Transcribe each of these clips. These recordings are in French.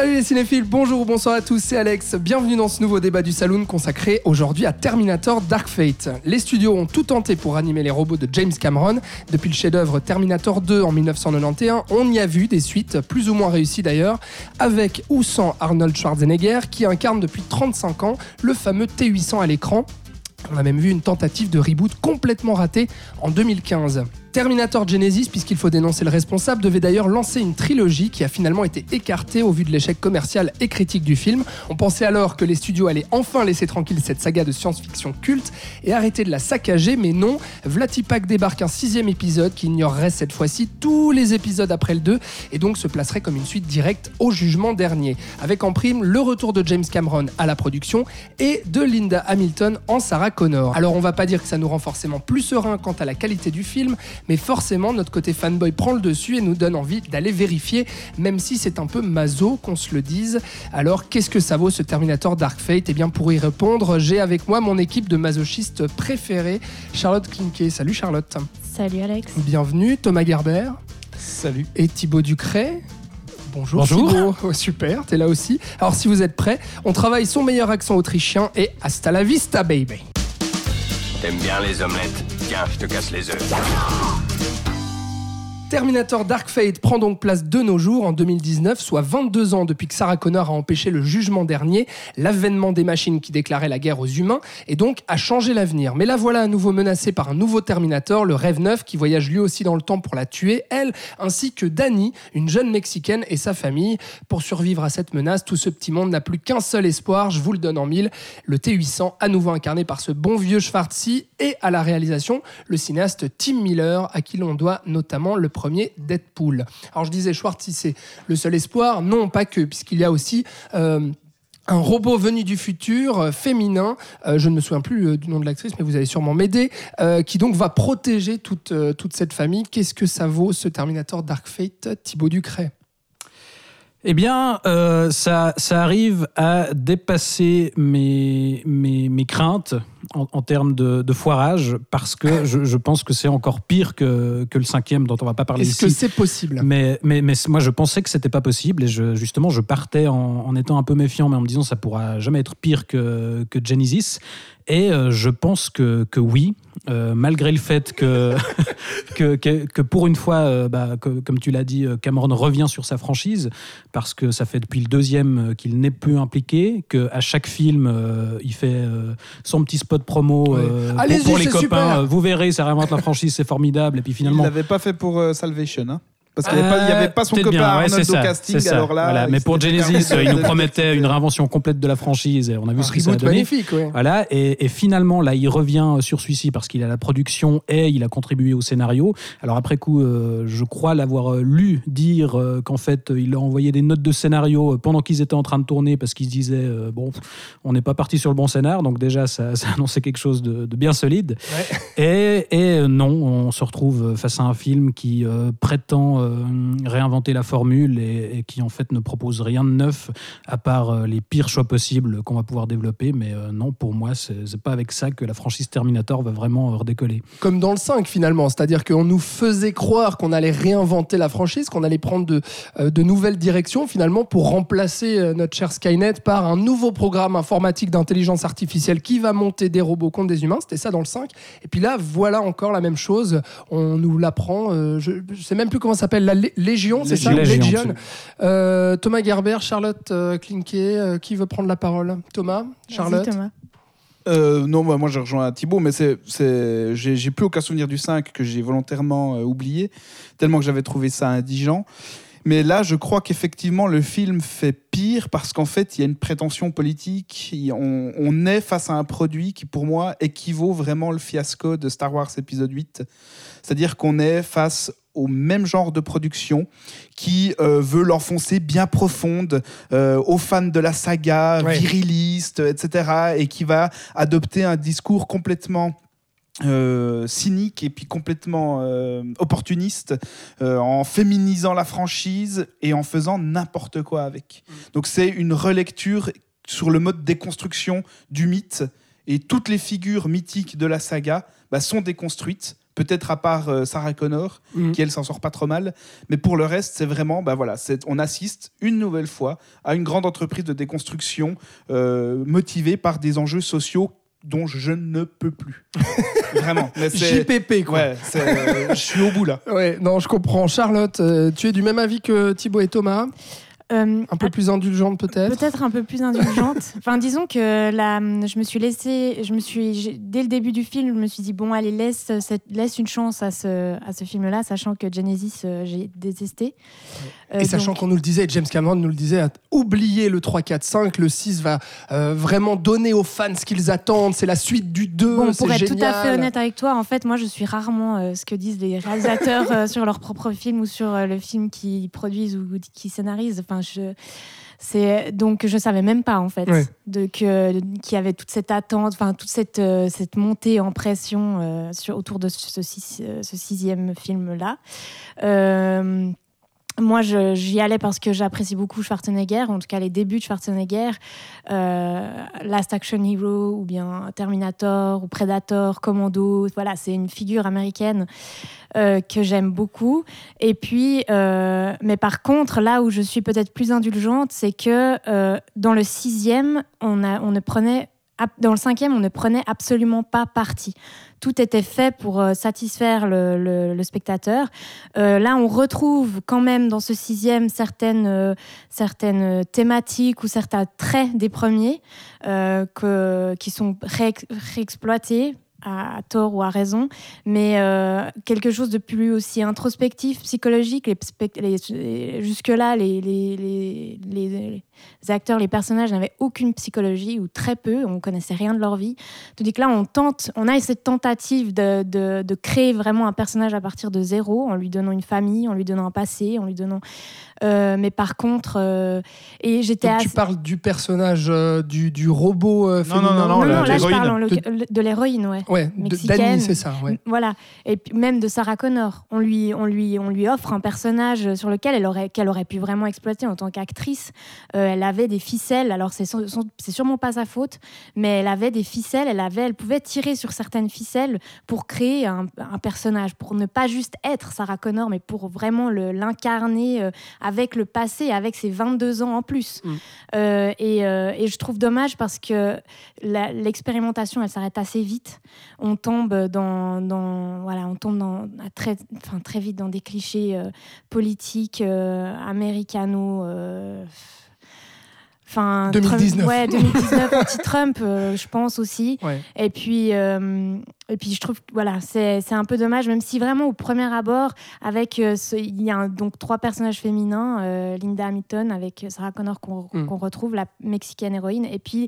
Salut les cinéphiles, bonjour ou bonsoir à tous, c'est Alex. Bienvenue dans ce nouveau débat du Saloon consacré aujourd'hui à Terminator Dark Fate. Les studios ont tout tenté pour animer les robots de James Cameron. Depuis le chef-d'œuvre Terminator 2 en 1991, on y a vu des suites, plus ou moins réussies d'ailleurs, avec ou sans Arnold Schwarzenegger qui incarne depuis 35 ans le fameux T800 à l'écran. On a même vu une tentative de reboot complètement ratée en 2015. Terminator Genesis, puisqu'il faut dénoncer le responsable, devait d'ailleurs lancer une trilogie qui a finalement été écartée au vu de l'échec commercial et critique du film. On pensait alors que les studios allaient enfin laisser tranquille cette saga de science-fiction culte et arrêter de la saccager, mais non, Vlatipak débarque un sixième épisode qui ignorerait cette fois-ci tous les épisodes après le 2 et donc se placerait comme une suite directe au jugement dernier, avec en prime le retour de James Cameron à la production et de Linda Hamilton en Sarah Connor. Alors on va pas dire que ça nous rend forcément plus serein quant à la qualité du film, mais forcément notre côté fanboy prend le dessus et nous donne envie d'aller vérifier, même si c'est un peu maso qu'on se le dise. Alors qu'est-ce que ça vaut ce Terminator Dark Fate? Eh bien pour y répondre, j'ai avec moi mon équipe de masochistes préférés, Charlotte Klinke. Salut Charlotte. Salut Alex. Bienvenue, Thomas Gerber. Salut. Et Thibaut Ducret. Bonjour, Bonjour. Thibaut. Oh, super, t'es là aussi. Alors si vous êtes prêts, on travaille son meilleur accent autrichien et hasta la vista baby. T'aimes bien les omelettes? Tiens, je te casse les œufs. Terminator Dark Fate prend donc place de nos jours en 2019, soit 22 ans depuis que Sarah Connor a empêché le jugement dernier, l'avènement des machines qui déclaraient la guerre aux humains, et donc a changé l'avenir. Mais là voilà à nouveau menacé par un nouveau Terminator, le Rêve Neuf, qui voyage lui aussi dans le temps pour la tuer, elle, ainsi que Dani, une jeune Mexicaine et sa famille. Pour survivre à cette menace, tout ce petit monde n'a plus qu'un seul espoir, je vous le donne en mille, le T800, à nouveau incarné par ce bon vieux Schwarzy, et à la réalisation, le cinéaste Tim Miller, à qui l'on doit notamment le premier Deadpool. Alors je disais, Schwarzy, c'est le seul espoir. Non, pas que, puisqu'il y a aussi... euh, un robot venu du futur, euh, féminin, euh, je ne me souviens plus du nom de l'actrice, mais vous allez sûrement m'aider, qui donc va protéger toute, toute cette famille. Qu'est-ce que ça vaut, ce Terminator Dark Fate, Thibaut Ducret? Eh bien, ça, ça arrive à dépasser mes, mes, mes craintes en, en termes de, de foirage, parce que je, je pense que c'est encore pire que, que le cinquième dont on va pas parler Est-ce que ici. c'est possible? Mais, mais, mais moi, je pensais que c'était pas possible et je, justement, je partais en, en étant un peu méfiant, mais en me disant ça pourra jamais être pire que, que Genesis. Et euh, je pense que, que oui, euh, malgré le fait que, que, que, que pour une fois, euh, bah, que- comme tu l'as dit, Cameron revient sur sa franchise, parce que ça fait depuis le deuxième qu'il n'est plus impliqué, qu'à chaque film, il fait son petit spot promo Ouais. euh, pour- les copains. super. Vous verrez, ça réinvente la franchise, c'est formidable. Et puis Il finalement, l'avait pas fait pour euh, Salvation, hein Parce qu'il n'y avait, pas- avait son Euh, copain bien, ouais, Arnold c'est au ça, casting, alors là. Voilà, il Mais pour Genesis, permis il nous promettait une réinvention complète de la franchise et on a vu Un ce que ça a reboot donné. magnifique, ouais. Voilà, et, et finalement, là, il revient sur celui-ci parce qu'il a la production et il a contribué au scénario. Alors, après coup, euh, je crois l'avoir euh, lu dire euh, qu'en fait, il a envoyé des notes de scénario pendant qu'ils étaient en train de tourner parce qu'il se disait, euh, bon, on n'est pas parti sur le bon scénar, donc déjà, ça, ça annonçait quelque chose de, de bien solide. Et, et, non, on se retrouve face à un film qui prétend réinventer la formule et, qui en fait ne propose rien de neuf à part euh, les pires choix possibles qu'on va pouvoir développer. Mais euh, non, pour moi, c'est pas avec ça que la franchise Terminator va vraiment euh, redécoller. Comme dans le 5 finalement, c'est-à-dire qu'on nous faisait croire qu'on allait réinventer la franchise, qu'on allait prendre de, euh, de nouvelles directions finalement pour remplacer euh, notre cher Skynet par un nouveau programme informatique d'intelligence artificielle qui va monter des robots contre des humains, c'était ça dans le 5. Et puis là, voilà encore la même chose, on nous l'apprend, euh, je sais même plus comment ça s'appelle, la Lé- Légion, c'est ça Légion. Légion. Euh, Thomas Gerber, Charlotte euh, Klinke, euh, qui veut prendre la parole? Thomas Charlotte? Thomas. Euh, non, bah, moi je rejoins Thibaut, mais c'est, c'est, j'ai, j'ai plus aucun souvenir du 5 que j'ai volontairement euh, oublié, tellement que j'avais trouvé ça indigent. Mais là, je crois qu'effectivement, le film fait pire parce qu'en fait, il y a une prétention politique. On est face à un produit qui, pour moi, équivaut vraiment le fiasco de Star Wars épisode 8. C'est-à-dire qu'on est face au même genre de production qui euh, veut l'enfoncer bien profonde euh, aux fans de la saga, Ouais. viriliste, etc. et qui va adopter un discours complètement euh, cynique et puis complètement euh, opportuniste euh, en féminisant la franchise et en faisant n'importe quoi avec. Donc c'est une relecture sur le mode déconstruction du mythe et toutes les figures mythiques de la saga bah, sont déconstruites. Peut-être à part euh, Sarah Connor, Mhm. qui elle s'en sort pas trop mal, mais pour le reste, c'est vraiment, bah voilà, on assiste une nouvelle fois à une grande entreprise de déconstruction euh, motivée par des enjeux sociaux dont je ne peux plus. Vraiment. Mais JPP, quoi. Ouais, euh, je suis au bout là. Ouais, non, je comprends. Charlotte, tu es du même avis que Thibaut et Thomas? Euh, Un peu plus indulgente, peut-être Peut-être un peu plus indulgente. enfin, disons que là, je me suis laissée, je me suis, dès le début du film, je me suis dit bon, allez, laisse, cette- laisse une chance à ce, à ce film-là, sachant que Genesis, euh, j'ai détesté. Euh, Et sachant qu'on nous le disait, James Cameron nous le disait, oubliez le 3, 4, 5, le 6 va euh, vraiment donner aux fans ce qu'ils attendent, c'est la suite du 2, Bon, pour être génial. tout à fait honnête avec toi, en fait, moi, je suis rarement euh, ce que disent les réalisateurs euh, sur leur propre film ou sur euh, le film qu'ils produisent ou qui scénarisent. Enfin, je. C'est donc je savais même pas en fait Ouais. de que qu'il y avait toute cette attente, enfin toute cette euh, cette montée en pression euh, sur autour de ce, euh, ce sixième film là. Euh, moi, j'y allais parce que j'apprécie beaucoup Schwarzenegger, en tout cas les débuts de Schwarzenegger, euh, Last Action Hero ou bien Terminator ou Predator, Commando. Voilà, c'est une figure américaine euh, que j'aime beaucoup. Et puis, euh, mais par contre, là où je suis peut-être plus indulgente, c'est que dans le sixième, on, ne prenait dans le cinquième, on ne prenait absolument pas parti. Tout était fait pour euh, satisfaire le, spectateur. Euh, là, on retrouve quand même dans ce sixième certaines, euh, certaines thématiques ou certains traits des premiers qui sont réex- réexploités à tort ou à raison, mais euh, quelque chose de plus aussi introspectif, psychologique. Les, les- Jusque-là, les, les, les, les- les acteurs, les personnages n'avaient aucune psychologie ou très peu, on connaissait rien de leur vie. Tandis que là, on tente, on a cette tentative de, de, de créer vraiment un personnage à partir de zéro, en lui donnant une famille, en lui donnant un passé, en lui donnant. euh, mais par contre, euh, et j'étais assez- tu parles du personnage euh, du, du robot euh, Non, non, non, non, non, la- non, là je parle de l'héroïne, ouais. Ouais, Mexicaine. C'est ça, ouais. Voilà. Et même de Sarah Connor. On lui, on lui, on lui offre un personnage sur lequel elle aurait, qu'elle aurait pu vraiment exploiter en tant qu'actrice. Euh, elle avait des ficelles. Alors c'est, c'est sûrement pas sa faute, mais elle avait des ficelles. Elle avait, elle pouvait tirer sur certaines ficelles pour créer un, un personnage, pour ne pas juste être Sarah Connor, mais pour vraiment le, l'incarner euh, avec le passé, avec ses 22 ans en plus. Mm. Euh, et, euh, et je trouve dommage parce que la- l'expérimentation, elle s'arrête assez vite on tombe dans, dans- voilà, on tombe dans, très, enfin, très vite dans des clichés euh, politiques euh, américano. euh, Enfin, 2019. Trump- ouais, 2019, anti-Trump, euh, je pense aussi. Ouais. Et puis, euh, et puis je trouve que voilà, c'est un peu dommage, même si vraiment au premier abord, avec euh, ce- il y a un- donc trois personnages féminins, Linda Hamilton avec Sarah Connor qu'on Mm. qu'on retrouve, la mexicaine héroïne, et puis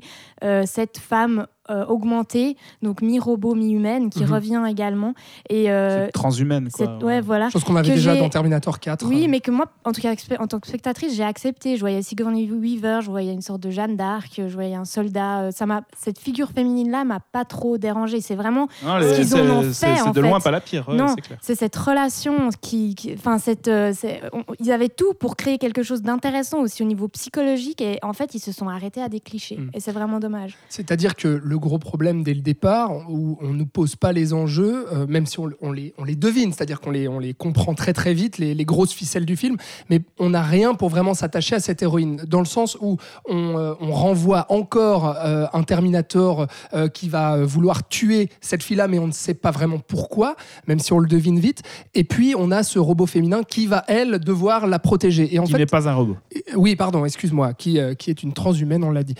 cette femme euh, augmentée, donc mi-robot, mi-humaine, qui Mhm. revient également. Et euh, C'est transhumaine, quoi. ouais, voilà. Chose qu'on avait Que déjà dans Terminator 4. Oui, mais que moi, en tout cas, en tant que spectatrice, j'ai accepté. Je voyais Sigourney Weaver, je voyais une sorte de Jeanne d'Arc, je voyais un soldat. euh, Ça m'a, cette figure féminine-là m'a pas trop dérangée. C'est vraiment, Non, Ce les- qu'ils en ont fait, c'est de loin fait. pas la pire, ouais, Non. c'est clair. c'est cette relation qui, qui- enfin cette, euh, c'est- on- ils avaient tout pour créer quelque chose d'intéressant aussi au niveau psychologique et en fait ils se sont arrêtés à des clichés Mm. et c'est vraiment dommage. C'est-à-dire que le gros problème dès le départ, où on ne nous pose pas les enjeux, euh, même si on, on les, on les devine, c'est-à-dire qu'on les, on les comprend très très vite, les, les grosses ficelles du film, mais on n'a rien pour vraiment s'attacher à cette héroïne, dans le sens où on, euh, on renvoie encore euh, un Terminator qui va vouloir tuer cette fille-là, mais on ne sait pas vraiment pourquoi, même si on le devine vite, et puis on a ce robot féminin qui va, elle, devoir la protéger. Et en Qui n'est pas un robot. oui, pardon, excuse-moi, qui, qui est une transhumaine, on l'a dit.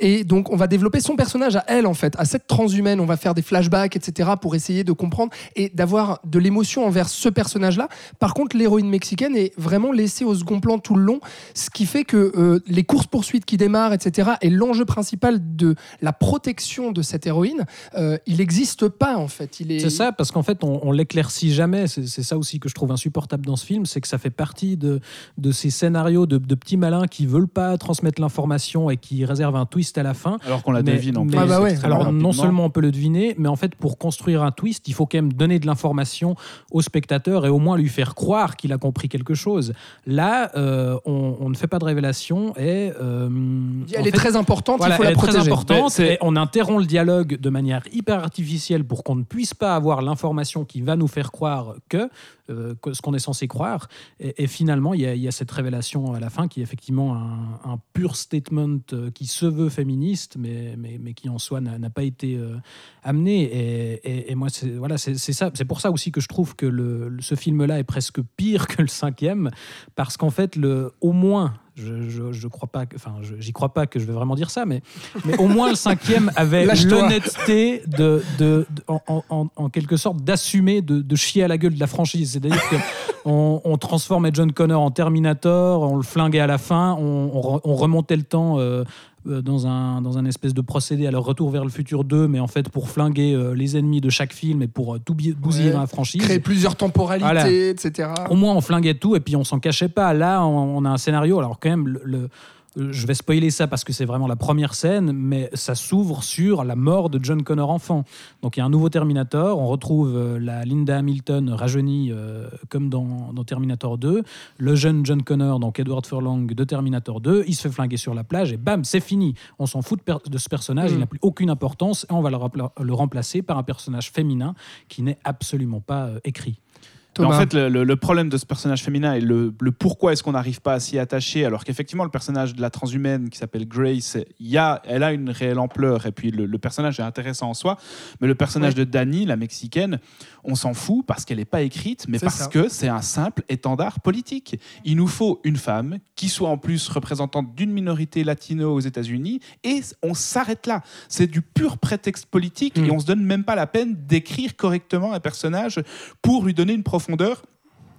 Et donc, on va développer son personnage à elle, en fait, à cette transhumaine. On va faire des flashbacks, etc., pour essayer de comprendre et d'avoir de l'émotion envers ce personnage-là. Par contre, l'héroïne mexicaine est vraiment laissée au second plan tout le long, ce qui fait que euh, les courses-poursuites qui démarrent, etc., et l'enjeu principal de la protection de cette héroïne, euh, il n'existe pas, en fait. Il est... C'est ça, parce qu'en fait, on, on l'éclaircit jamais. C'est c'est ça aussi que je trouve insupportable dans ce film, c'est que ça fait partie de, de ces scénarios de, de petits malins qui veulent pas transmettre l'information et qui réservent un twist à la fin. Alors qu'on la mais, devine en Mais- Ah bah ouais. Alors rapidement. non seulement on peut le deviner, mais en fait pour construire un twist, il faut quand même donner de l'information au spectateur et au moins lui faire croire qu'il a compris quelque chose. Là, euh, on, on ne fait pas de révélation et euh, Elle est fait, très importante, voilà, il faut elle la est très protéger. importante et on interrompt le dialogue de manière hyper artificielle pour qu'on ne puisse pas avoir l'information qui va nous faire croire que, euh, que ce qu'on est censé croire. Et, et finalement, il y, a, il y a cette révélation à la fin qui est effectivement un, un pur statement qui se veut féministe, mais, mais, mais qui en soi n'a pas été euh, amené. Et, et- et moi, c'est voilà, c'est c'est ça. C'est pour ça aussi que je trouve que le, ce film-là est presque pire que le cinquième, parce qu'en fait, le, au moins, je, je, je crois pas, que- enfin, je- j'y crois pas que je vais vraiment dire ça, mais, mais au moins le cinquième avait l'honnêteté de, de, de- en, en- en- en quelque sorte d'assumer de, de chier à la gueule de la franchise. C'est-à-dire que on, on transformait John Connor en Terminator, on le flinguait à la fin, on, on re- on remontait le temps. euh, euh, dans un, dans un espèce de procédé à leur retour vers le futur 2, mais en fait pour flinguer euh, les ennemis de chaque film et pour euh, tout bousiller Ouais. dans la franchise. Créer plusieurs temporalités, Voilà. etc. Au moins, on flinguait tout et puis on s'en cachait pas. Là, on, a un scénario. Alors, quand même, le, le- je vais spoiler ça parce que c'est vraiment la première scène, mais ça s'ouvre sur la mort de John Connor enfant. Donc, il y a un nouveau Terminator. On retrouve euh, la Linda Hamilton rajeunie euh, comme dans, dans Terminator 2. Le jeune John Connor, donc Edward Furlong de Terminator 2. Il se fait flinguer sur la plage et bam, c'est fini. On s'en fout de, ce personnage. Il Mm. n'a plus aucune importance et on va le, remplacer par un personnage féminin qui n'est absolument pas euh, écrit. Mais en fait, le, problème de ce personnage féminin et le, le pourquoi est-ce qu'on n'arrive pas à s'y attacher, alors qu'effectivement, le personnage de la transhumaine qui s'appelle Grace, y a, elle a une réelle ampleur et puis le, le personnage est intéressant en soi. Mais le personnage de Dani, la mexicaine, on s'en fout parce qu'elle n'est pas écrite, mais parce ça. que c'est un simple étendard politique. Il nous faut une femme qui soit en plus représentante d'une minorité latino aux États-Unis et on s'arrête là. C'est du pur prétexte politique Mm. et on se donne même pas la peine d'écrire correctement un personnage pour lui donner une profondeur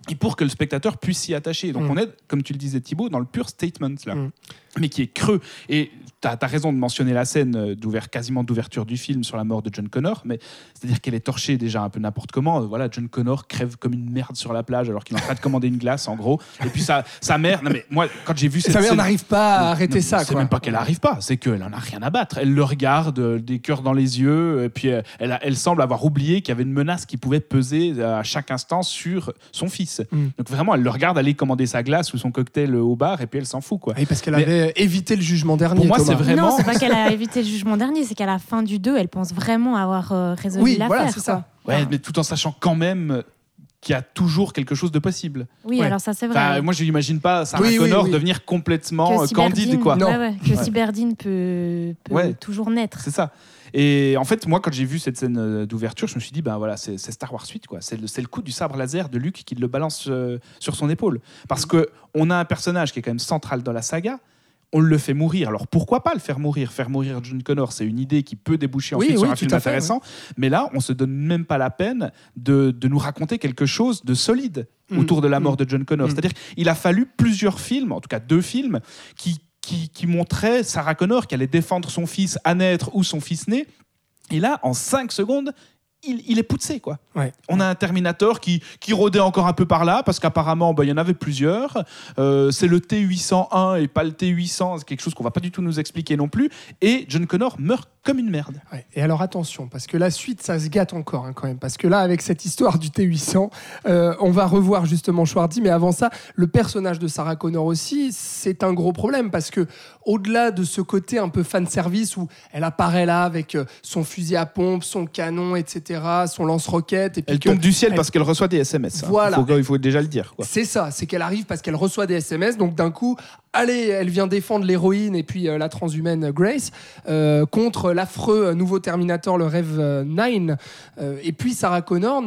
et pour que le spectateur puisse s'y attacher. Donc Mm. on est, comme tu le disais Thibaut, dans le pur statement là, Mm. Mais qui est creux. Et tu as, raison de mentionner la scène euh, d'ouvert, quasiment d'ouverture du film sur la mort de John Connor, mais c'est-à-dire qu'elle est torchée déjà un peu n'importe comment. Euh, Voilà, John Connor crève comme une merde sur la plage alors qu'il est en train de commander une glace en gros. Et puis sa, sa mère, non mais moi quand j'ai vu cette Sa mère n'arrive pas à arrêter non, ça. C'est même pas qu'elle arrive pas, c'est qu'elle en a rien à battre. Elle le regarde, euh, des cœurs dans les yeux, et puis elle, a- elle semble avoir oublié qu'il y avait une menace qui pouvait peser à chaque instant sur son fils. Mm. Donc vraiment, elle le regarde aller commander sa glace ou son cocktail au bar, et puis elle s'en fout quoi. Oui, parce qu'elle Mais- avait évité le jugement dernier. Pour moi, c'est vraiment- Non, c'est pas qu'elle a évité le jugement dernier, c'est qu'à la fin du 2, elle pense vraiment avoir euh, résolu Oui, l'affaire. voilà, c'est ça. Ouais, mais tout en sachant quand même qu'il y a toujours quelque chose de possible. Oui, Ouais. alors ça c'est vrai. Enfin, moi, je n'imagine pas Sarah Oui, Connor oui. devenir complètement que euh, candide, quoi. Non. Ouais, ouais, que Ouais. Cyberdine peut, peut Ouais. toujours naître. C'est ça. Et en fait, moi, quand j'ai vu cette scène euh, d'ouverture, je me suis dit, ben voilà, c'est Star Wars 8, quoi. C'est le, coup du sabre laser de Luke qui le balance euh, sur son épaule. Parce que on a un personnage qui est quand même central dans la saga. On le fait mourir. Alors pourquoi pas le faire mourir? Faire mourir John Connor, c'est une idée qui peut déboucher ensuite oui, sur un film fait, intéressant. Mais là, on se donne même pas la peine de, de nous raconter quelque chose de solide Mm. autour de la Mm. mort de John Connor. Mm. C'est-à-dire qu'il a fallu plusieurs films, en tout cas deux films, qui, qui, qui montraient Sarah Connor qui allait défendre son fils à naître ou son fils né. Et là, en 5 secondes, il, il est poussé, quoi. Ouais. On a un Terminator qui, qui rôdait encore un peu par là, parce qu'apparemment, bah, il y en avait plusieurs. Euh, c'est le T801 et pas le T800, c'est quelque chose qu'on va pas du tout nous expliquer non plus. Et John Connor meurt comme une merde. Ouais. Et alors attention, parce que la suite, ça se gâte encore hein, quand même. Parce que là, avec cette histoire du T800, euh, on va revoir justement Schwardy. Mais avant ça, le personnage de Sarah Connor aussi, c'est un gros problème. Parce que au-delà de ce côté un peu fan service où elle apparaît là avec euh, son fusil à pompe, son canon, etc., son lance-roquette, et puis Elle que- tombe du ciel elle- parce qu'elle reçoit des SMS. hein. Voilà. Il, faut, il faut déjà le dire. C'est ça, c'est qu'elle arrive parce qu'elle reçoit des SMS, donc d'un coup, allez, elle vient défendre l'héroïne et puis euh, la transhumaine Grace euh, contre l'affreux euh, nouveau Terminator, le Rêve euh, 9. Euh, et puis Sarah Connor,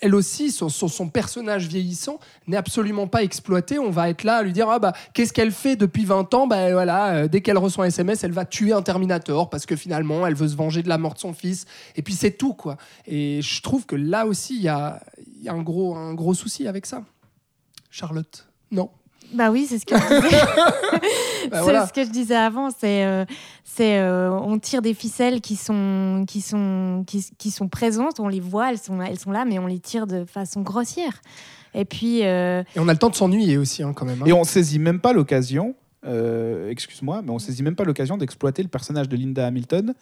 elle aussi, son, son- son personnage vieillissant n'est absolument pas exploité. On va être là à lui dire ah bah qu'est-ce qu'elle fait depuis 20 ans? Bah voilà, dès qu'elle reçoit un SMS, elle va tuer un Terminator parce que finalement elle veut se venger de la mort de son fils. Et puis c'est tout quoi. Et je trouve que là aussi il y a, y a un gros un gros souci avec ça. Charlotte, non. Bah oui, c'est ce que je disais. Bah c'est voilà. ce que je disais avant. C'est, euh, c'est, euh, on tire des ficelles qui sont, qui sont, qui, qui sont présentes. On les voit, elles sont, elles sont là, mais on les tire de façon grossière. Et puis, euh, Et on a le temps de s'ennuyer aussi hein, quand même. hein. Et on saisit même pas l'occasion euh, excuse-moi, mais on saisit même pas l'occasion d'exploiter le personnage de Linda Hamilton,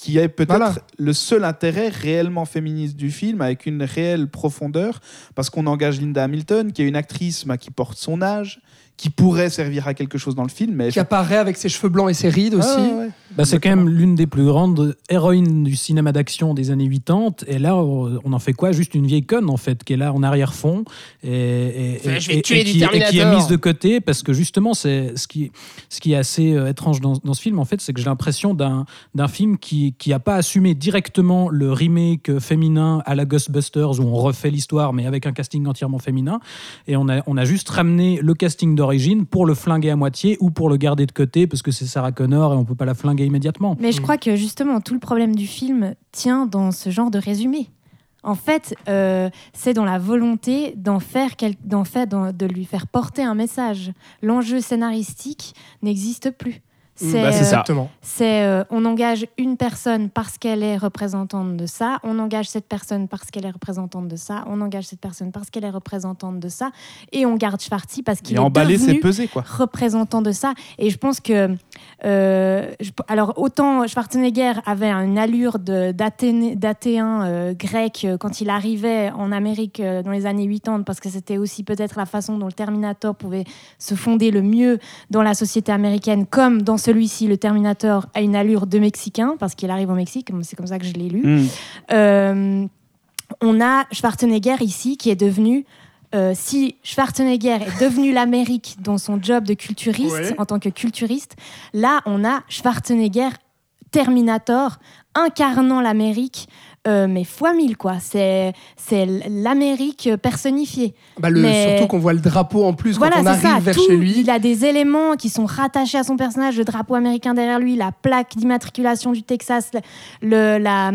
qui est peut-être Voilà. le seul intérêt réellement féministe du film, avec une réelle profondeur, parce qu'on engage Linda Hamilton, qui est une actrice bah, qui porte son âge, qui pourrait servir à quelque chose dans le film, mais Qui apparaît avec ses cheveux blancs et ses rides aussi. Ah, ouais, ouais. Bah, c'est quand même l'une des plus grandes héroïnes du cinéma d'action des années 80. Et là, on en fait quoi? Juste une vieille conne, en fait, qui est là en arrière-fond. Et, je vais et- tuer et du qui, et qui est mise de côté parce que justement, c'est ce qui, ce qui est assez euh, étrange dans, dans ce film, en fait, c'est que j'ai l'impression d'un d'un film qui qui a pas assumé directement le remake féminin à la Ghostbusters où on refait l'histoire, mais avec un casting entièrement féminin. Et on a, on a juste ramené le casting d'origine pour le flinguer à moitié ou pour le garder de côté parce que c'est Sarah Connor et on peut pas la flinguer immédiatement. Mais je crois que justement, tout le problème du film tient dans ce genre de résumé. En fait, euh, c'est dans la volonté d'en faire, quel- d'en faire de lui faire porter un message. L'enjeu scénaristique n'existe plus. C'est, Bah, c'est euh. Exactement. c'est, euh, on engage une personne parce qu'elle est représentante de ça, on engage cette personne parce qu'elle est représentante de ça, on engage cette personne parce qu'elle est représentante de ça, et on garde Schwarty parce qu'il Et est devenu peser, quoi. représentant de ça. Et je pense que. euh, je- alors, autant Schwarzenegger avait une allure d'Athéen euh, grec quand il arrivait en Amérique euh, dans les années 80, parce que c'était aussi peut-être la façon dont le Terminator pouvait se fonder le mieux dans la société américaine, comme dans celui-ci, le Terminator a une allure de Mexicain, parce qu'il arrive au Mexique, c'est comme ça que je l'ai lu. Mm. Euh, on a Schwarzenegger ici qui est devenu. euh, si Schwarzenegger est devenu l'Amérique dans son job de culturiste, Ouais. en tant que culturiste, là, on a Schwarzenegger Terminator incarnant l'Amérique, euh, mais fois mille, quoi. C'est c'est l'Amérique personnifiée. Bah, le, Mais- Surtout qu'on voit le drapeau en plus Voilà, quand on arrive ça. vers Tout, chez lui. Il a des éléments qui sont rattachés à son personnage, le drapeau américain derrière lui, la plaque d'immatriculation du Texas, le, la,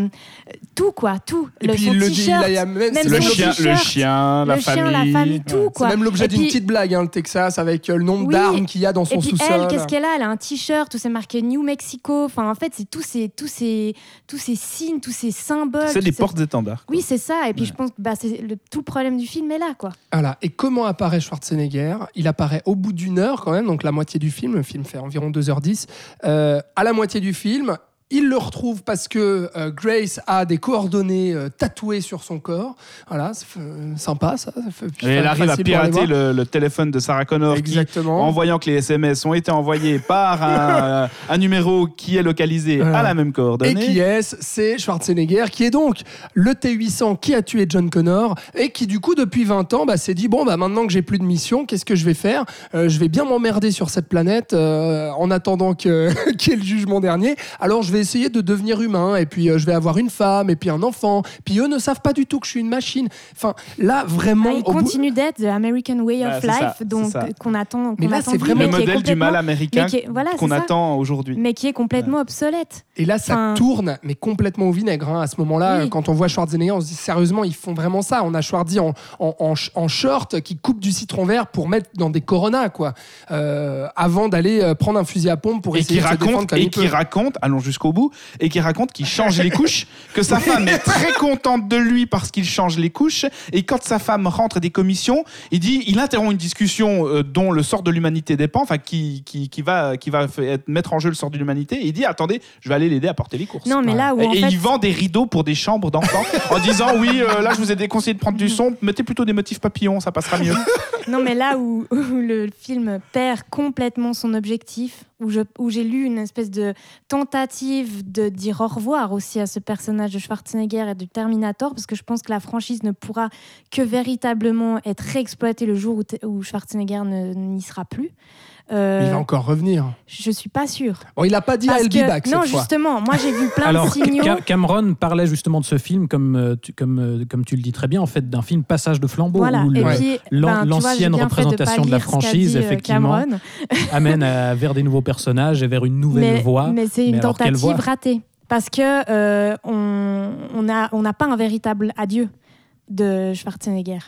tout quoi, tout. Et le, puis son il le dit, t-shirt, il a même, Le chien, le chien, la le chien, famille. la famille, tout c'est quoi. même l'objet Et d'une petite blague, hein, le Texas, avec euh, le nombre Oui. d'armes qu'il y a dans son Et puis sous-sol. elle, qu'est-ce qu'elle a? Elle a un t-shirt où c'est marqué New Mexico. Enfin, en fait, c'est tous ces, tous ces, tous ces signes, tous ces symboles. C'est des portes-étendards. quoi. Oui, c'est ça. Et puis je pense que bah, c'est le, tout le problème du film est là, quoi. Voilà. Et comment apparaît Schwarzenegger? Il apparaît au bout d'une heure quand même, donc la moitié du film. Le film fait environ 2h10. Euh, à la moitié du film, il le retrouve parce que euh, Grace a des coordonnées euh, tatouées sur son corps. Voilà, c'est euh, sympa ça. ça fait- Et elle arrive à pirater le, le téléphone de Sarah Connor qui, en voyant que les SMS ont été envoyés par un, un numéro qui est localisé Voilà. à la même Et coordonnée. qui est-ce C'est Schwarzenegger, qui est donc le T-800 qui a tué John Connor et qui, du coup, depuis 20 ans, bah, s'est dit bon, bah, maintenant que j'ai plus de mission, qu'est-ce que je vais faire? Je vais bien m'emmerder sur cette planète en attendant qu'il y ait le jugement dernier. Alors, je vais essayer de devenir humain et puis euh, je vais avoir une femme et puis un enfant. Puis eux ne savent pas du tout que je suis une machine. Enfin, là, vraiment. Ah, il au bout- continue d'être The American Way Bah, of ça, Life, donc ça. qu'on attend. Mais qu'on là, c'est vraiment le mais modèle du mal américain mais voilà, qu'on attend aujourd'hui. mais qui est complètement obsolète. Et là, ça Enfin- tourne, mais complètement au vinaigre. hein. À ce moment-là, Oui. quand on voit Schwarzenegger, on se dit sérieusement, ils font vraiment ça. On a Schwarzy en, en, en, en short qui coupe du citron vert pour mettre dans des Corona, quoi. Euh, avant d'aller euh, prendre un fusil à pompe pour et essayer qui de se défendre raconte comme et il qui peut. raconte allons jusqu'au bout et qui raconte qu'il change les couches que sa femme est très contente de lui parce qu'il change les couches. Et quand sa femme rentre des commissions il dit il interrompt une discussion euh, dont le sort de l'humanité dépend enfin qui, qui, qui va qui va être- mettre en jeu le sort de l'humanité. Et il dit attendez je vais aller l'aider à porter les courses. Non, mais là où et, en et fait, il vend des rideaux pour des chambres d'enfants en disant oui euh, là je vous ai déconseillé de prendre du son mettez plutôt des motifs papillons ça passera mieux. Non, mais là où, où le film perd complètement son objectif, où j'ai lu une espèce de tentative de dire au revoir aussi à ce personnage de Schwarzenegger et du Terminator, parce que je pense que la franchise ne pourra que véritablement être réexploitée le jour où, Schwarzenegger ne- n'y sera plus. Euh, Il va encore revenir. je suis pas sûre. Bon, il n'a pas dit Parce I'll be back cette non, fois. justement, moi j'ai vu plein Alors, de signaux. Ca- Cameron parlait justement de ce film, comme, euh, tu, comme, euh, comme tu le dis très bien, en fait, d'un film passage de flambeau, Voilà. où ben, l'ancienne de représentation de la franchise, effectivement, Cameron. amène à- vers des nouveaux personnages et vers une nouvelle mais, voie. mais c'est une Mais tentative ratée. Parce que euh, on on n'a on n'a pas un véritable adieu de Schwarzenegger.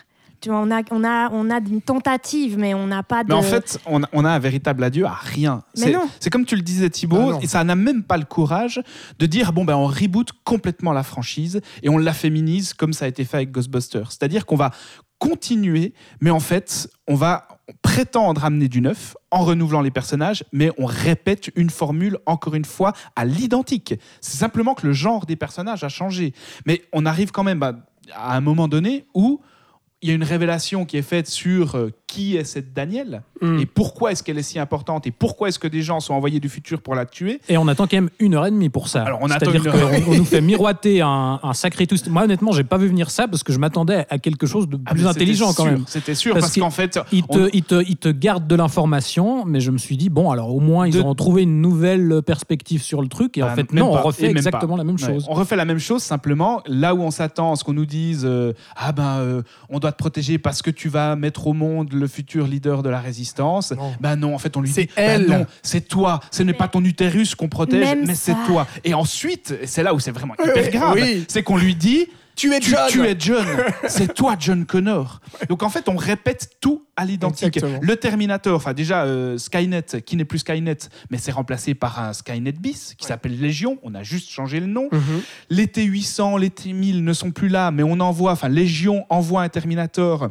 Tu vois, on a, on a, on a une tentative, mais on n'a pas de. Mais en fait, on a, on a un véritable adieu à rien. Mais C'est non. c'est comme tu le disais Thibaut, et ça n'a même pas le courage de dire bon ben on reboot complètement la franchise et on la féminise comme ça a été fait avec Ghostbusters. C'est-à-dire qu'on va continuer, mais en fait on va prétendent ramener du neuf en renouvelant les personnages, mais on répète une formule encore une fois à l'identique. C'est simplement que le genre des personnages a changé. Mais on arrive quand même bah, à un moment donné où il y a une révélation qui est faite sur euh, qui est cette Danielle Mm. et pourquoi est-ce qu'elle est si importante et pourquoi est-ce que des gens sont envoyés du futur pour la tuer. Et on attend quand même une heure et demie pour ça. Alors, on attend C'est-à-dire une heure et qu'on on nous fait miroiter un, un sacré twist. Moi, honnêtement, j'ai pas vu venir ça parce que je m'attendais à quelque chose de Ah, plus intelligent quand sûr, même. C'était sûr Parce qu'en fait, Il on- te, il, te, il te garde de l'information, mais je me suis dit, bon, alors au moins, ils De- auront trouvé une nouvelle perspective sur le truc. Et en Bah, fait, non, pas, on refait exactement pas. la même Ouais, chose. On refait la même chose simplement là où on s'attend à ce qu'on nous dise euh, ah ben euh, on doit te protéger parce que tu vas mettre au monde le futur leader de la résistance. Non. Ben non, en fait on lui C'est dit bah elle. non, c'est toi, ce n'est pas ton utérus qu'on protège, Même mais c'est toi. Et ensuite, c'est là où c'est vraiment hyper Oui, grave, oui. c'est qu'on lui dit Tu es tu, John. tu es John, c'est toi John Connor. Donc en fait, on répète tout à l'identique. Le Terminator, enfin déjà euh, Skynet, qui n'est plus Skynet, mais c'est remplacé par un Skynet bis qui s'appelle Légion. On a juste changé le nom. Mhm. Les T800, les T1000 ne sont plus là, mais on envoie, enfin Légion envoie un Terminator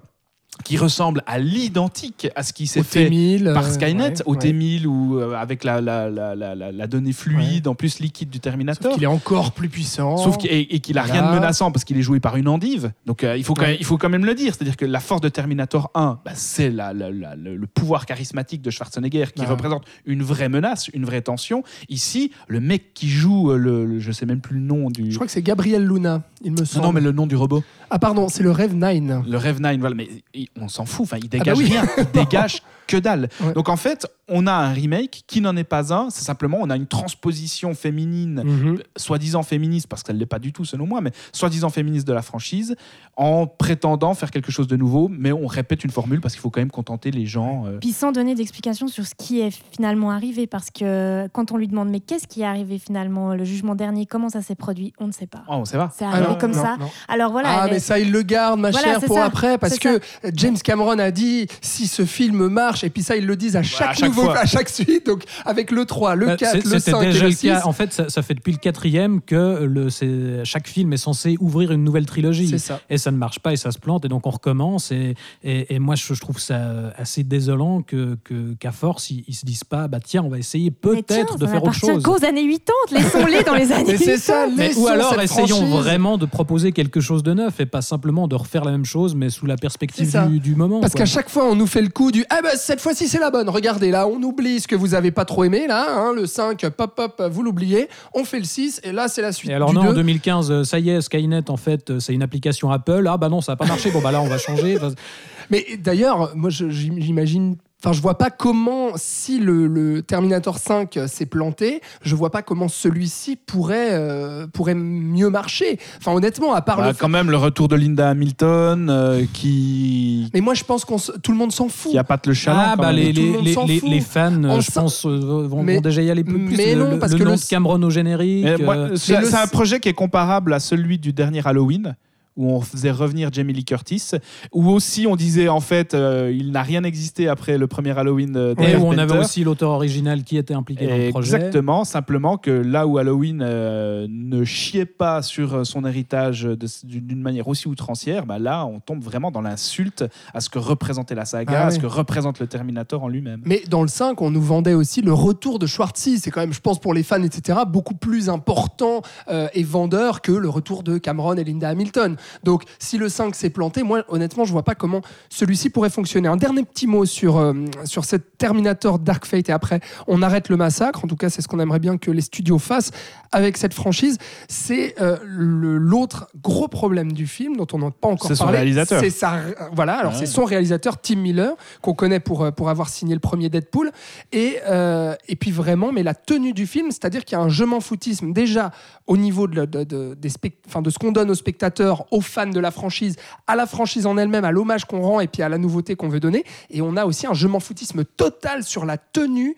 qui ressemble à l'identique à ce qui s'est fait T1000, par euh, Skynet, ouais, au ouais. T1000 ou euh, avec la, la, la, la, donnée fluide, en plus liquide du Sauf Terminator. qu'il est encore plus puissant. Sauf qu'il et, et qu'il a rien de Voilà. menaçant parce qu'il est joué par une endive. Donc euh, il, faut quand même, il faut quand même le dire. C'est-à-dire que la force de Terminator 1, bah, c'est le, pouvoir charismatique de Schwarzenegger qui Ouais. représente une vraie menace, une vraie tension. Ici, le mec qui joue, le, le- je sais même plus le nom du. Je crois que c'est Gabriel Luna, il me semble. non, mais le nom du robot. Ah pardon, c'est le Rêve 9. Le Rev 9, voilà, mais on s'en fout. Enfin, il bah dégage oui. rien. Il dégage que dalle. Ouais. Donc en fait, on a un remake qui n'en est pas un. C'est simplement, on a une transposition féminine Mhm. soi-disant féministe, parce qu'elle ne l'est pas du tout selon moi, mais soi-disant féministe de la franchise, en prétendant faire quelque chose de nouveau, mais on répète une formule parce qu'il faut quand même contenter les gens. euh. Puis sans donner d'explication sur ce qui est finalement arrivé, parce que quand on lui demande mais qu'est-ce qui est arrivé finalement, le jugement dernier, comment ça s'est produit, on ne sait pas. Oh, on sait pas. C'est Ah arrivé non, comme non, ça. non. Alors voilà. ah, mais est- ça, il le garde, ma Voilà, chère, pour ça. après, parce que James Cameron a dit si ce film marche, et puis ça, ils le disent à chaque, à chaque nouveau, fois. à chaque suite, donc avec le 3, le Bah, 4, c'est- le C'était 5 et déjà le le 6. cas. En fait, ça, ça fait depuis le quatrième que le, c'est- chaque film est censé ouvrir une nouvelle trilogie. C'est ça. Et ça ne marche pas et ça se plante et donc on recommence. Et, et, et moi, je, je trouve ça assez désolant que, que- qu'à force, ils, ils se disent pas, bah tiens, on va essayer peut-être de faire autre chose. qu'aux années 80, laissons-les dans les années Mais c'est 80. ça, Mais- ou alors cette essayons franchise. vraiment de proposer quelque chose de neuf et pas simplement de refaire la même chose mais sous la perspective du, du moment. Parce qu'à chaque fois, on nous fait le coup du Ah ben cette fois-ci, c'est la bonne. Regardez là, on oublie ce que vous avez pas trop aimé là. hein, le 5, pop, pop, vous l'oubliez. On fait le 6 et là, c'est la suite. Et alors du non, en 2. 2015, euh, ça y est, Skynet, en fait, euh, c'est une application Apple. Ah bah non, ça n'a pas marché. Bon bah là, on va changer. Mais d'ailleurs, moi, j'imagine. Enfin, je vois pas comment, si le, le Terminator 5 s'est planté, je vois pas comment celui-ci pourrait, euh, pourrait mieux marcher. Enfin, honnêtement, à part Bah, le. quand même, le retour de Linda Hamilton euh, qui, Mais moi, je pense qu'on s- tout le monde s'en fout. qui appâte le chaland. ah bah les, les, les, les- fans, euh, On je pense, euh, vont, Mais- vont déjà y aller plus. plus. mais Le- non, parce le que nom le- de Cameron au générique. Euh, c'est un projet qui est comparable à celui du dernier Halloween où on faisait revenir Jamie Lee Curtis, où aussi on disait en fait euh, il n'a rien existé après le premier Halloween de et où on avait aussi l'auteur original qui était impliqué dans le projet. Exactement, simplement que là où Halloween euh, ne chiait pas sur son héritage d'une manière aussi outrancière, bah là on tombe vraiment dans l'insulte à ce que représentait la saga, Ah à ce ouais. que représente le Terminator en lui-même. Mais dans le 5, on nous vendait aussi le retour de Schwarzy. C'est quand même, je pense, pour les fans, etc., beaucoup plus important euh, et vendeur que le retour de Cameron et Linda Hamilton. Donc, si le 5 s'est planté, moi, honnêtement, je vois pas comment celui-ci pourrait fonctionner. Un dernier petit mot sur, euh, sur cette Terminator Dark Fate et après, on arrête le massacre. En tout cas, c'est ce qu'on aimerait bien que les studios fassent avec cette franchise. C'est euh, l'autre gros problème du film dont on n'a pas encore C'est son parlé. réalisateur. C'est sa, voilà, alors Ouais. c'est son réalisateur, Tim Miller, qu'on connaît pour, euh, pour avoir signé le premier Deadpool. Et, euh, et puis vraiment, mais la tenue du film, c'est-à-dire qu'il y a un je m'en foutisme déjà au niveau de, la- de, de- des spect- enfin, de ce qu'on donne aux spectateurs, aux fans de la franchise, à la franchise en elle-même, à l'hommage qu'on rend et puis à la nouveauté qu'on veut donner. Et on a aussi un je m'en foutisme total sur la tenue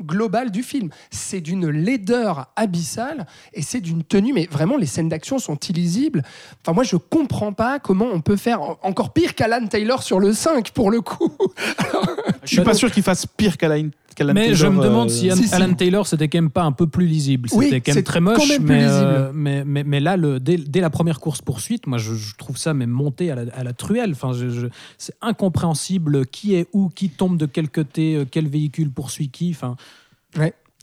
globale du film. C'est d'une laideur abyssale et c'est d'une tenue, mais vraiment les scènes d'action sont illisibles. Enfin, moi, je comprends pas comment on peut faire en- encore pire qu'Alan Taylor sur le 5 pour le coup. Je suis pas sûr qu'il fasse pire qu'Alan qu'Alan Mais je me demande euh, si, Alan- si, si. Alan Taylor c'était quand même pas un peu plus lisible. Oui, C'était quand c'est même très quand moche, même plus mais, lisible. euh, mais, mais, mais là, le, dès, dès la première course poursuite, moi je, je trouve ça même monté à la, à la truelle. Enfin, je- je- c'est incompréhensible qui est où, qui tombe de quel côté, euh, quel véhicule poursuit qui. Enfin,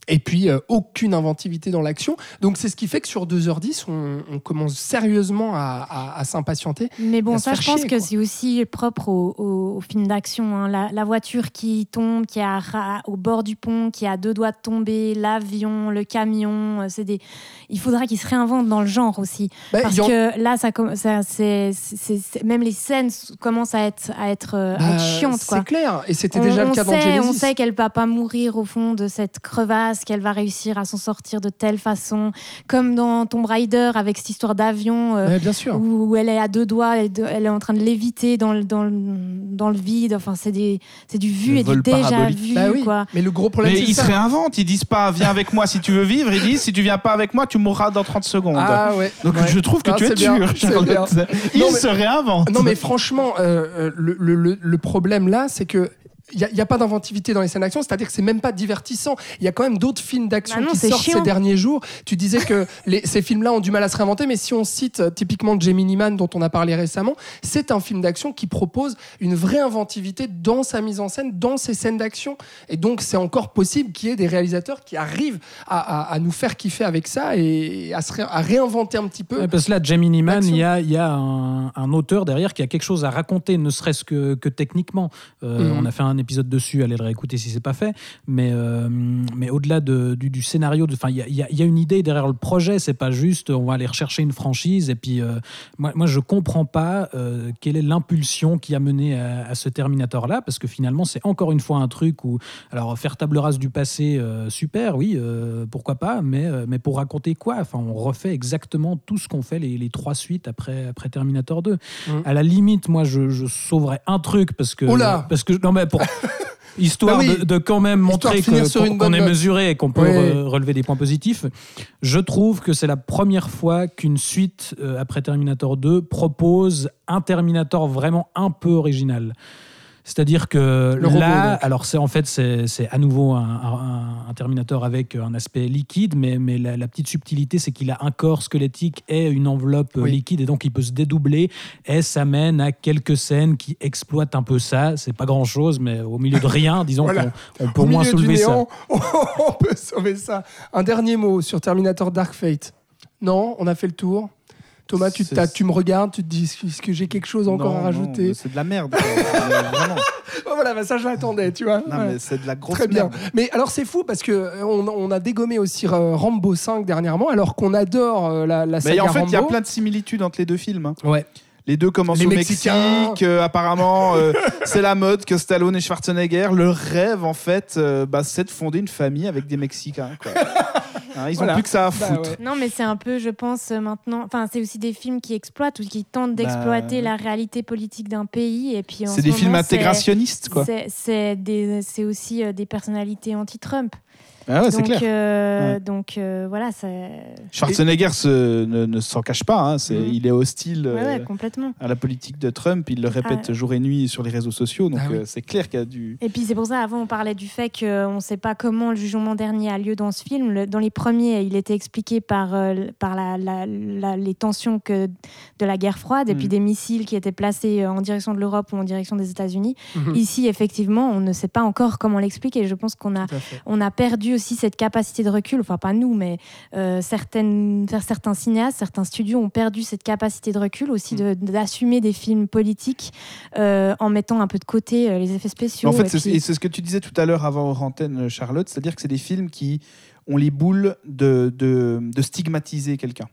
Et puis, euh, aucune inventivité dans l'action. Donc, c'est ce qui fait que sur 2h10, on, on commence sérieusement à, à- à s'impatienter. Mais bon, ça, je pense chier, que c'est aussi propre au, au- au film d'action. hein. La, la voiture qui tombe, qui est à au bord du pont, qui à deux doigts de tomber, l'avion, le camion. euh, C'est des... Il faudra qu'ils se réinventent dans le genre aussi. Bah, Parce en- que là, ça, ça, c'est, même les scènes commencent à être, à être, bah, être chiantes. C'est clair. Et c'était On, déjà le on cas dans sait, Genesis. on sait qu'elle va pas mourir au fond de cette crevasse, qu'elle va réussir à s'en sortir de telle façon, comme dans Tomb Raider avec cette histoire d'avion. euh, Ouais, bien sûr. où elle est à deux doigts, elle elle est en train de léviter dans le, dans le, dans le vide. Enfin, c'est des- c'est du vu Le et du déjà vu. Bah oui. quoi. Mais le gros problème, Mais c'est ils ça. se réinventent, ils disent pas viens avec moi si tu veux vivre, ils disent si tu viens pas avec moi tu mourras dans 30 secondes. Ah ouais. Donc Ouais. je trouve que Ah, tu es bien, dur. Ils se réinventent. Non, mais franchement, euh, euh, le, le- le- le problème là, c'est que. Il n'y a, pas d'inventivité dans les scènes d'action, c'est-à-dire que c'est même pas divertissant. Il y a quand même d'autres films d'action Bah qui sortent chiant. ces derniers jours. Tu disais que les- ces films-là ont du mal à se réinventer, mais si on cite euh, typiquement Gemini Man, dont on a parlé récemment, c'est un film d'action qui propose une vraie inventivité dans sa mise en scène, dans ses scènes d'action. Et donc, c'est encore possible qu'il y ait des réalisateurs qui arrivent à, à- à nous faire kiffer avec ça et à, se ré- à réinventer un petit peu. Ouais, parce que là, Gemini Man, il y a, il y a un, un auteur derrière qui a quelque chose à raconter, ne serait-ce que, que techniquement. Euh, Mhm. On a fait un épisode dessus, allez le réécouter si c'est pas fait. Mais, euh, mais au-delà de- du, du scénario, il y a, il y a- il y a une idée derrière le projet. C'est pas juste on va aller rechercher une franchise. Et puis, euh, moi, moi, je comprends pas euh, quelle est l'impulsion qui a mené à, à ce Terminator-là, parce que finalement, c'est encore une fois un truc où, alors, faire table rase du passé, super, oui, pourquoi pas, mais, mais pour raconter quoi? Enfin, on refait exactement tout ce qu'ont fait les, les trois suites après, après Terminator 2. Mhm. À la limite, moi, je, je sauverais un truc parce que, Oh là parce que non, mais pour histoire Bah oui. de, de quand même montrer qu'on est mesuré et qu'on peut Oui. re- relever des points positifs. Je trouve que c'est la première fois qu'une suite euh, après Terminator 2 propose un Terminator vraiment un peu original. C'est-à-dire que Le là, alors c'est en fait c'est à nouveau un, un- un Terminator avec un aspect liquide, mais, mais la, la petite subtilité c'est qu'il a un corps squelettique et une enveloppe Oui. liquide et donc il peut se dédoubler et ça mène à quelques scènes qui exploitent un peu ça. C'est pas grand-chose, mais au milieu de rien, disons Voilà. qu'on on peut Au moins soulever ça. néant, on peut sauver ça. Un dernier mot sur Terminator Dark Fate. Non, on a fait le tour. Thomas, tu, C'est- t'as- tu me regardes, tu te dis est-ce que j'ai quelque chose encore Non, à non, rajouter mais c'est de la merde. quoi. Mais Vraiment. Oh, Voilà, bah ça je l'attendais, tu vois. Non, Ouais. mais c'est de la grosse Très bien. merde. Mais alors c'est fou parce que euh, on, on a dégommé aussi euh, Rambo 5 dernièrement, alors qu'on adore euh, la, la Mais en fait, il y a Rambo. plein de similitudes entre les deux films. hein. Ouais. Les deux commencent Les au Mexicains. Mexique. euh, apparemment, euh, c'est la mode que Stallone et Schwarzenegger. Le rêve, en fait, euh, bah, c'est de fonder une famille avec des Mexicains. quoi. Hein, ils Voilà. ont plus que ça à Bah foutre. ouais. Non, mais c'est un peu, je pense, euh, maintenant. Enfin, c'est aussi des films qui exploitent ou qui tentent d'exploiter Bah, la réalité politique d'un pays. Et puis, C'est ce des films moment, intégrationnistes, quoi. c'est- C'est des- c'est aussi euh, des personnalités anti-Trump. Ah ouais, c'est donc, clair. euh, Ouais. donc euh, voilà, c'est. Schwarzenegger se- ne, ne s'en cache pas. hein, Mhm. Il est hostile Ouais, euh, ouais, complètement. à la politique de Trump. Il le répète jour et nuit sur les réseaux sociaux. Donc Ah oui. euh, c'est clair qu'il y a du. Et puis c'est pour ça, avant on parlait du fait qu'on ne sait pas comment le jugement dernier a lieu dans ce film. Le- dans les premiers, il était expliqué par, euh, par la, la- la- les tensions que, de la guerre froide et Mm. puis des missiles qui étaient placés en direction de l'Europe ou en direction des États-Unis. Mhm. Ici, effectivement, on ne sait pas encore comment l'expliquer. Je pense qu'on a, on a perdu aussi cette capacité de recul, enfin pas nous, mais euh, certaines, certains cinéastes, certains studios ont perdu cette capacité de recul aussi de- d'assumer des films politiques euh, en mettant un peu de côté euh, les effets spéciaux. en fait, c'est puis- ce que tu disais tout à l'heure avant hors antenne, Charlotte, c'est-à-dire que c'est des films qui ont les boules de, de, de stigmatiser quelqu'un.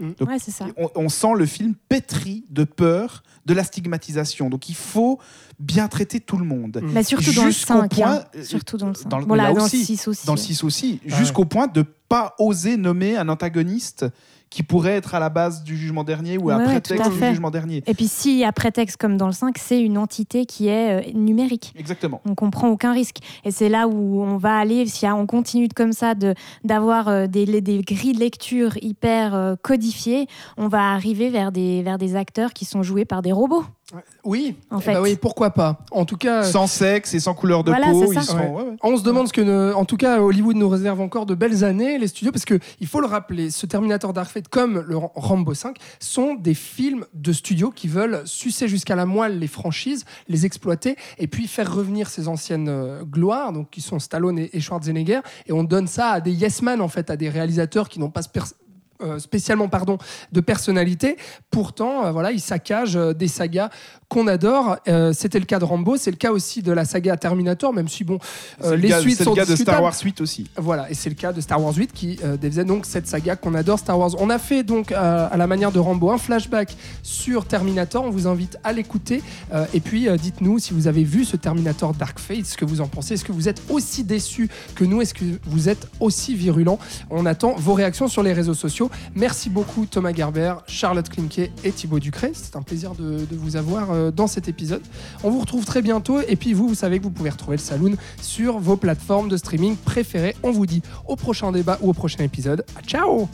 Donc, Ouais, ça. on, on sent le film pétri de peur de la stigmatisation. Donc il faut bien traiter tout le monde. Mm. Mais surtout dans le Jusqu'au 5. point- hein. Surtout dans le 5. dans le- Bon, là, là dans aussi, le 6 aussi. Dans le 6 aussi, Ah jusqu'au point de pas oser nommer un antagoniste qui pourrait être à la base du jugement dernier ou à Ouais, prétexte à du jugement dernier. Et puis, si à prétexte comme dans le 5, c'est une entité qui est euh, numérique. Exactement. On comprend aucun risque. Et c'est là où on va aller, si on continue comme ça de- d'avoir euh, des, des grilles de lecture hyper euh, codifiées, on va arriver vers des, vers des acteurs qui sont joués par des robots. Oui, En eh fait. ben oui, pourquoi pas. En tout cas, Sans sexe et sans couleur de Voilà, peau. Ils ouais, ouais. On se demande ce que, ne- en tout cas, Hollywood nous réserve encore de belles années, les studios, parce que il faut le rappeler, ce Terminator Dark Fate comme le Ram- Rambo 5 sont des films de studios qui veulent sucer jusqu'à la moelle les franchises, les exploiter et puis faire revenir ces anciennes euh, gloires, donc qui sont Stallone et, Schwarzenegger, et on donne ça à des yes man en fait, à des réalisateurs qui n'ont pas euh, spécialement pardon de personnalité. Pourtant, euh, voilà, ils saccagent euh, des sagas qu'on adore. C'était le cas de Rambo, c'est le cas aussi de la saga Terminator, même si bon, le les gars- suites c'est sont le de Star. Wars 8 aussi. Voilà, et c'est le cas de Star Wars 8 qui euh, faisait donc cette saga qu'on adore, Star Wars. On a fait donc à la manière de Rambo un flashback sur Terminator. On vous invite à l'écouter. Et puis dites-nous si vous avez vu ce Terminator Dark Fate, ce que vous en pensez. Est-ce que vous êtes aussi déçus que nous? Est-ce que vous êtes aussi virulents? On attend vos réactions sur les réseaux sociaux. Merci beaucoup Thomas Gerber, Charlotte Klimke et Thibaut Ducret. C'est un plaisir de, vous avoir euh, dans cet épisode. On vous retrouve très bientôt. Et puis vous, vous savez que vous pouvez retrouver le Saloon sur vos plateformes de streaming préférées. On vous dit au prochain débat ou au prochain épisode. Ciao